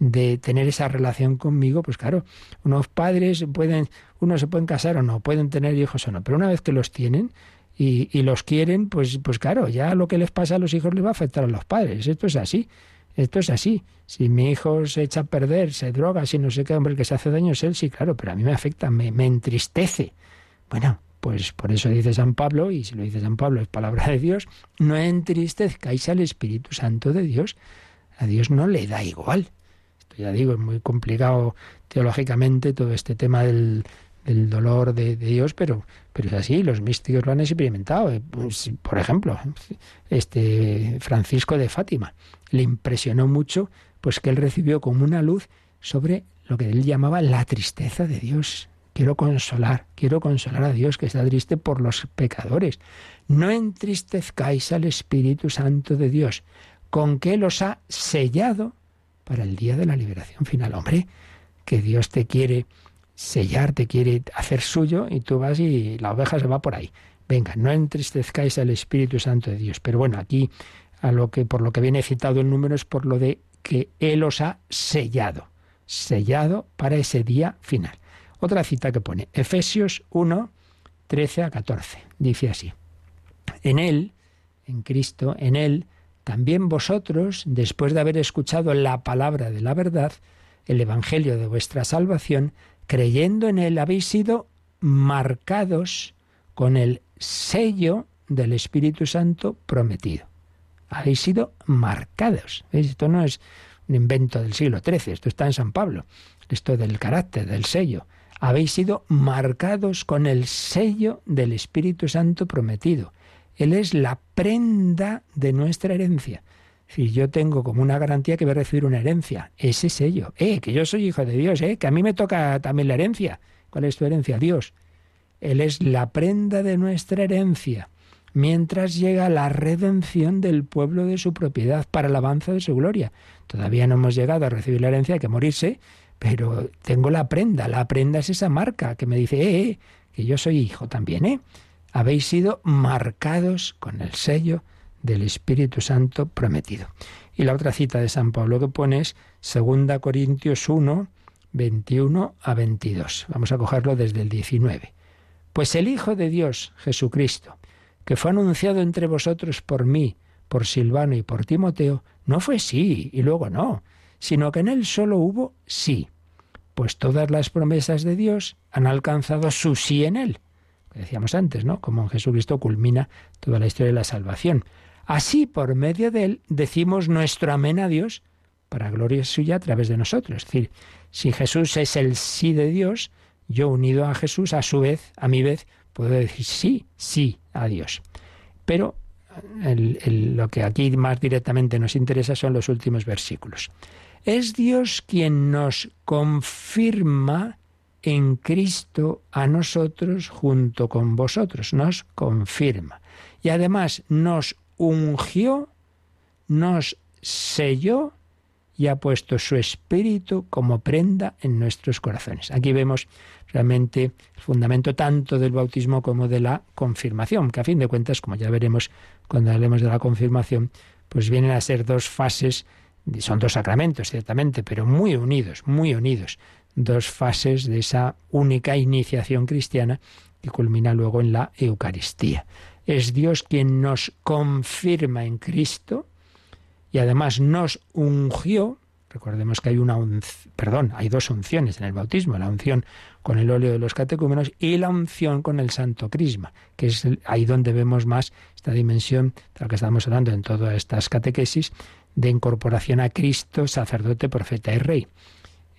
Speaker 2: de tener esa relación conmigo, pues claro, unos padres pueden, unos se pueden casar o no, pueden tener hijos o no, pero una vez que los tienen y, y los quieren, pues, pues claro, ya lo que les pasa a los hijos les va a afectar a los padres. Esto es así. Esto es así. Si mi hijo se echa a perder, se droga, si no sé qué, hombre, que se hace daño es él, sí, claro, pero a mí me afecta, me, me entristece. Bueno, pues por eso dice San Pablo, y si lo dice San Pablo es palabra de Dios, no entristezcáis al Espíritu Santo de Dios. A Dios no le da igual ya digo, es muy complicado teológicamente todo este tema del, dolor de, Dios, pero, pero es así, los místicos lo han experimentado. Eh, pues, por ejemplo, este Francisco de Fátima le impresionó mucho pues que él recibió como una luz sobre lo que él llamaba la tristeza de Dios. Quiero consolar, quiero consolar a Dios que está triste por los pecadores. No entristezcáis al Espíritu Santo de Dios, con que los ha sellado para el día de la liberación final. Hombre, que Dios te quiere sellar, te quiere hacer suyo y tú vas y la oveja se va por ahí. Venga, no entristezcáis al Espíritu Santo de Dios. Pero bueno, aquí a lo que por lo que viene citado el número es por lo de que él os ha sellado, sellado para ese día final. Otra cita que pone Efesios 1 13 a 14. Dice así: En él, en Cristo, en él también vosotros, después de haber escuchado la palabra de la verdad, el evangelio de vuestra salvación, creyendo en él habéis sido marcados con el sello del Espíritu Santo prometido. Habéis sido marcados. Esto no es un invento del siglo XIII, esto está en San Pablo, esto del carácter, del sello. Habéis sido marcados con el sello del Espíritu Santo prometido. Él es la prenda de nuestra herencia. Si yo tengo como una garantía que voy a recibir una herencia, ese sello, eh, que yo soy hijo de Dios, eh, que a mí me toca también la herencia. ¿Cuál es tu herencia? Dios. Él es la prenda de nuestra herencia, mientras llega la redención del pueblo de su propiedad para el avance de su gloria. Todavía no hemos llegado a recibir la herencia, hay que morirse, pero tengo la prenda. La prenda es esa marca que me dice, eh, eh que yo soy hijo también, ¿eh? Habéis sido marcados con el sello del Espíritu Santo prometido. Y la otra cita de San Pablo que pone es 2 Corintios 1, 21 a 22. Vamos a cogerlo desde el 19. Pues el Hijo de Dios, Jesucristo, que fue anunciado entre vosotros por mí, por Silvano y por Timoteo, no fue sí y luego no, sino que en él solo hubo sí, pues todas las promesas de Dios han alcanzado su sí en él. decíamos antes, ¿no? Como en Jesucristo culmina toda la historia de la salvación. Así, por medio de él, decimos nuestro amén a Dios para gloria suya a través de nosotros. Es decir, si Jesús es el sí de Dios, yo unido a Jesús, a su vez, a mi vez, puedo decir sí, sí a Dios. Pero lo que aquí más directamente nos interesa son los últimos versículos. Es Dios quien nos confirma en Cristo a nosotros junto con vosotros, nos confirma. Y además nos ungió, nos selló y ha puesto su espíritu como prenda en nuestros corazones. Aquí vemos realmente el fundamento tanto del bautismo como de la confirmación, que a fin de cuentas, como ya veremos cuando hablemos de la confirmación, pues vienen a ser dos fases, son dos sacramentos, ciertamente, pero muy unidos, muy unidos, dos fases de esa única iniciación cristiana que culmina luego en la Eucaristía. Es Dios quien nos confirma en Cristo, y además nos ungió, recordemos que hay una perdón, hay dos unciones en el bautismo, la unción con el óleo de los catecúmenos y la unción con el santo crisma, que es ahí donde vemos más esta dimensión de lo que estamos hablando en todas estas catequesis de incorporación a Cristo, sacerdote, profeta y rey.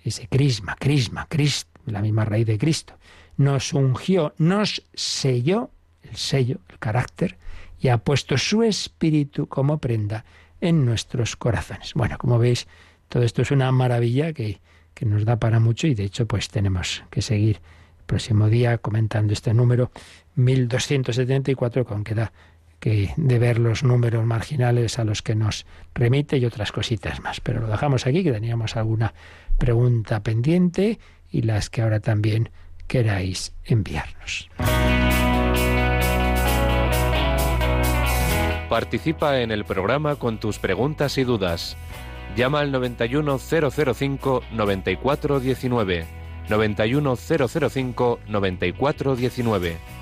Speaker 2: Ese crisma, crisma, Cristo, la misma raíz de Cristo. Nos ungió, nos selló, el sello, el carácter, y ha puesto su espíritu como prenda en nuestros corazones. Bueno, como veis, todo esto es una maravilla que, que nos da para mucho y de hecho pues tenemos que seguir el próximo día comentando este número 1274 con queda que de ver los números marginales a los que nos remite y otras cositas más. Pero lo dejamos aquí, que teníamos alguna pregunta pendiente y las que ahora también queráis enviarnos.
Speaker 4: Participa en el programa con tus preguntas y dudas. Llama al 91005 9419.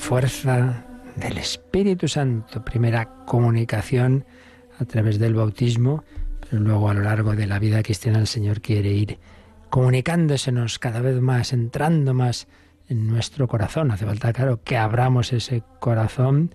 Speaker 2: fuerza del Espíritu Santo, primera comunicación a través del bautismo, pero luego a lo largo de la vida cristiana el Señor quiere ir comunicándosenos cada vez más, entrando más en nuestro corazón. Hace falta, claro, que abramos ese corazón,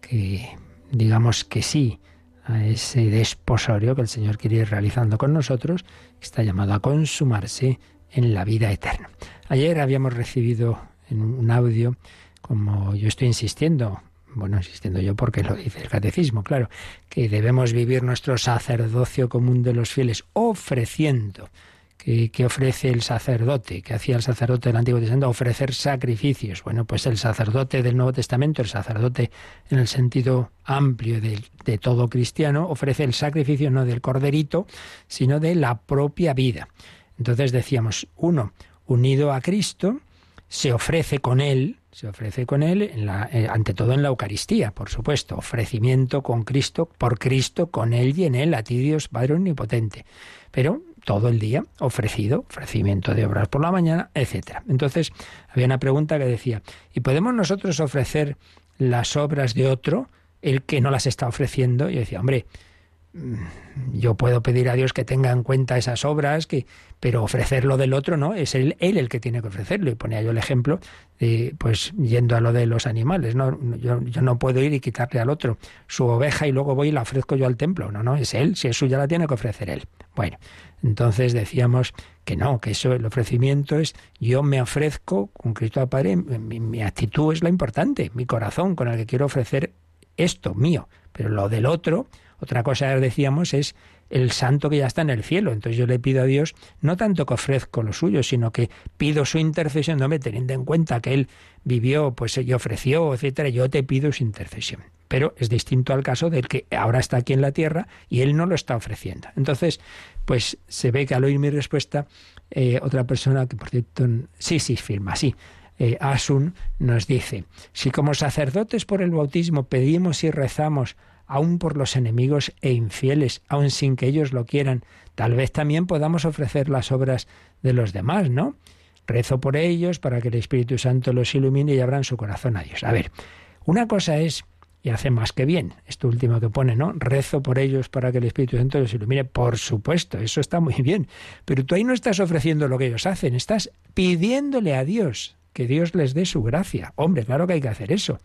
Speaker 2: que digamos que sí a ese desposorio que el Señor quiere ir realizando con nosotros, está llamado a consumarse en la vida eterna. Ayer habíamos recibido en un audio como yo estoy insistiendo, bueno, insistiendo yo porque lo dice el catecismo, claro, que debemos vivir nuestro sacerdocio común de los fieles ofreciendo. que ofrece el sacerdote? que hacía el sacerdote del Antiguo Testamento? Ofrecer sacrificios. Bueno, pues el sacerdote del Nuevo Testamento, el sacerdote en el sentido amplio de, de todo cristiano, ofrece el sacrificio no del corderito, sino de la propia vida. Entonces decíamos, uno, unido a Cristo, se ofrece con él, se ofrece con Él, eh, ante todo en la Eucaristía, por supuesto, ofrecimiento con Cristo, por Cristo, con Él y en Él, a ti Dios Padre Omnipotente. Pero todo el día ofrecido, ofrecimiento de obras por la mañana, etc. Entonces, había una pregunta que decía, ¿y podemos nosotros ofrecer las obras de otro, el que no las está ofreciendo? Y yo decía, hombre, yo puedo pedir a Dios que tenga en cuenta esas obras, que, pero ofrecerlo del otro no, es él, él el que tiene que ofrecerlo. Y ponía yo el ejemplo de, pues, yendo a lo de los animales, ¿no? Yo, yo, no puedo ir y quitarle al otro su oveja y luego voy y la ofrezco yo al templo. No, no, es él, si es suya la tiene que ofrecer él. Bueno, entonces decíamos que no, que eso, el ofrecimiento es yo me ofrezco con Cristo a Padre, mi, mi actitud es la importante, mi corazón con el que quiero ofrecer esto mío, pero lo del otro, otra cosa decíamos es el santo que ya está en el cielo. Entonces yo le pido a Dios no tanto que ofrezco lo suyo, sino que pido su intercesión, no me teniendo en cuenta que él vivió, pues y ofreció, etcétera, yo te pido su intercesión. Pero es distinto al caso del que ahora está aquí en la tierra y él no lo está ofreciendo. Entonces, pues se ve que al oír mi respuesta, eh, otra persona que por cierto, sí, sí, firma, sí, eh, Asun nos dice, si como sacerdotes por el bautismo pedimos y rezamos aun por los enemigos e infieles, aun sin que ellos lo quieran. Tal vez también podamos ofrecer las obras de los demás, ¿no? Rezo por ellos para que el Espíritu Santo los ilumine y abran su corazón a Dios. A ver, una cosa es, y hace más que bien, esto último que pone, ¿no? Rezo por ellos para que el Espíritu Santo los ilumine. Por supuesto, eso está muy bien. Pero tú ahí no estás ofreciendo lo que ellos hacen, estás pidiéndole a Dios que Dios les dé su gracia. Hombre, claro que hay que hacer eso.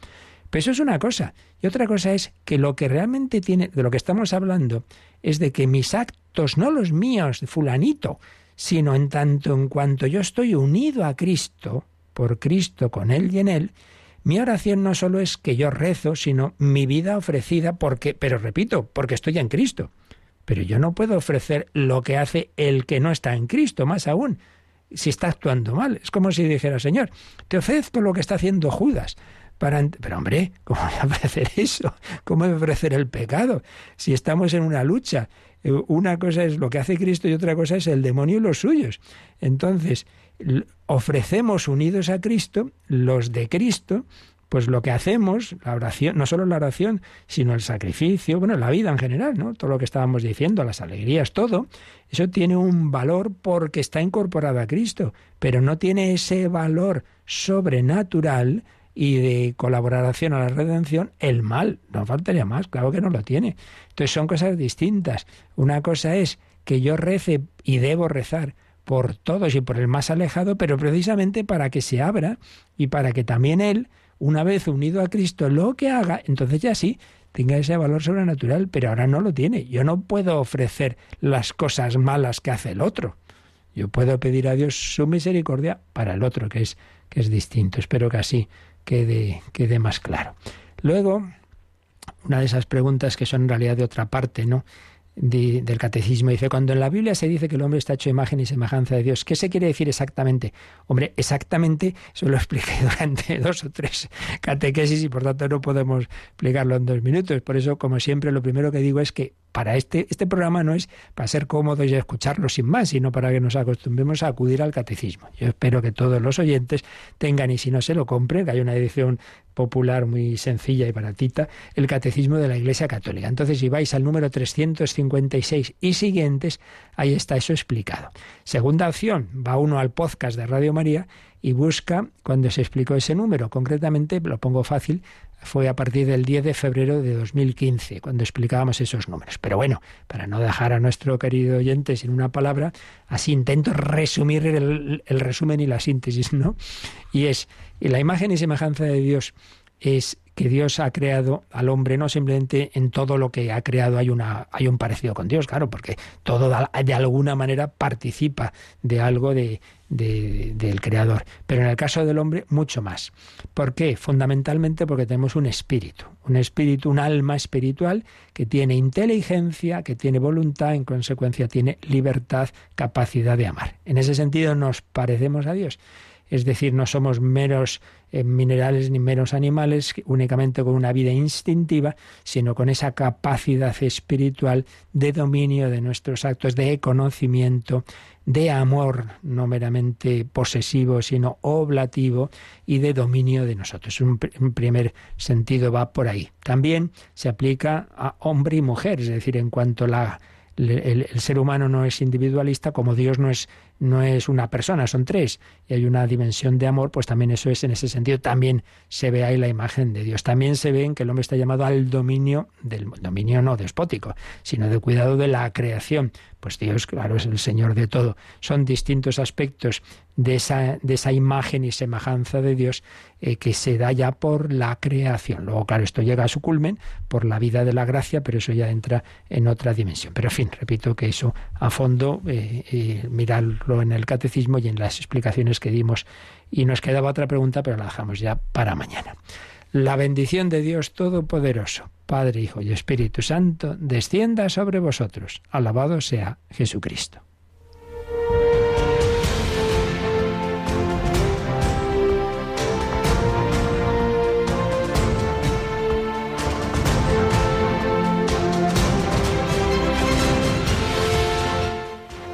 Speaker 2: Pero eso es una cosa. Y otra cosa es que lo que realmente tiene, de lo que estamos hablando, es de que mis actos, no los míos, fulanito, sino en tanto en cuanto yo estoy unido a Cristo, por Cristo, con Él y en Él, mi oración no solo es que yo rezo, sino mi vida ofrecida porque, pero repito, porque estoy en Cristo. Pero yo no puedo ofrecer lo que hace el que no está en Cristo, más aún, si está actuando mal. Es como si dijera, Señor, te ofrezco lo que está haciendo Judas. Pero hombre, ¿cómo voy a ofrecer eso? ¿Cómo voy a ofrecer el pecado? Si estamos en una lucha, eh, una cosa es lo que hace Cristo y otra cosa es el demonio y los suyos. Entonces, ofrecemos unidos a Cristo, los de Cristo, pues lo que hacemos, la oración, no solo la oración, sino el sacrificio, bueno, la vida en general, ¿no? Todo lo que estábamos diciendo, las alegrías, todo, eso tiene un valor porque está incorporado a Cristo, pero no tiene ese valor sobrenatural y de colaboración a la redención, el mal, no faltaría más, claro que no lo tiene. Entonces son cosas distintas. Una cosa es que yo rece y debo rezar por todos y por el más alejado, pero precisamente para que se abra y para que también él, una vez unido a Cristo, lo que haga, entonces ya sí, tenga ese valor sobrenatural, pero ahora no lo tiene. Yo no puedo ofrecer las cosas malas que hace el otro. Yo puedo pedir a Dios su misericordia para el otro, que es, que es distinto. Espero que así quede, quede más claro. Luego, una de esas preguntas que son en realidad de otra parte, ¿no? Del catecismo. Dice, cuando en la Biblia se dice que el hombre está hecho imagen y semejanza de Dios, ¿qué se quiere decir exactamente? Hombre, exactamente, eso lo expliqué durante dos o tres catequesis y por tanto no podemos explicarlo en dos minutos. Por eso, como siempre, lo primero que digo es que para este, este programa no es para ser cómodos y escucharlo sin más, sino para que nos acostumbremos a acudir al catecismo. Yo espero que todos los oyentes tengan, y si no se lo compren, que hay una edición popular muy sencilla y baratita, el Catecismo de la Iglesia Católica. Entonces, si vais al número 356 y siguientes, ahí está eso explicado. Segunda opción, va uno al podcast de Radio María y busca cuando se explicó ese número. Concretamente, lo pongo fácil, fue a partir del 10 de febrero de 2015, cuando explicábamos esos números. Pero bueno, para no dejar a nuestro querido oyente sin una palabra, así intento resumir el, resumen y la síntesis, ¿no? Y es, y la imagen y semejanza de Dios es que Dios ha creado al hombre no simplemente en todo lo que ha creado hay una hay un parecido con Dios, claro, porque todo de alguna manera participa de algo de, del creador, pero en el caso del hombre mucho más. ¿Por qué? Fundamentalmente porque tenemos un espíritu, un espíritu, un alma espiritual que tiene inteligencia, que tiene voluntad, en consecuencia tiene libertad, capacidad de amar. En ese sentido nos parecemos a Dios es decir, no somos meros eh, minerales ni meros animales únicamente con una vida instintiva, sino con esa capacidad espiritual de dominio de nuestros actos, de conocimiento, de amor, no meramente posesivo, sino oblativo, y de dominio de nosotros. Un, primer sentido va por ahí. También se aplica a hombre y mujer, es decir, en cuanto la el, ser humano no es individualista, como Dios no es, no es una persona, son tres, y hay una dimensión de amor, pues también eso es en ese sentido, también se ve ahí la imagen de Dios. También se ve en que el hombre está llamado al dominio, del dominio no despótico, sino de cuidado de la creación. Pues Dios, claro, es el Señor de todo. Son distintos aspectos de esa, de esa imagen y semejanza de Dios eh, que se da ya por la creación. Luego, claro, esto llega a su culmen por la vida de la gracia, pero eso ya entra en otra dimensión. Pero, en fin, repito que eso a fondo, eh, eh, en el catecismo y en las explicaciones que dimos. Y nos quedaba otra pregunta, pero la dejamos ya para mañana. La bendición de Dios Todopoderoso, Padre, Hijo y Espíritu Santo, descienda sobre vosotros. Alabado sea Jesucristo.